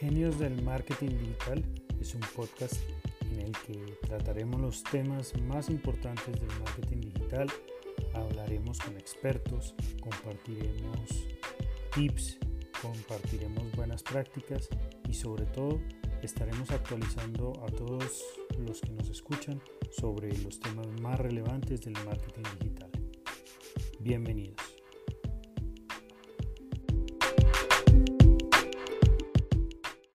Genios del Marketing Digital es un podcast en el que trataremos los temas más importantes del marketing digital, hablaremos con expertos, compartiremos tips, compartiremos buenas prácticas y sobre todo estaremos actualizando a todos los que nos escuchan sobre los temas más relevantes del marketing digital. Bienvenidos.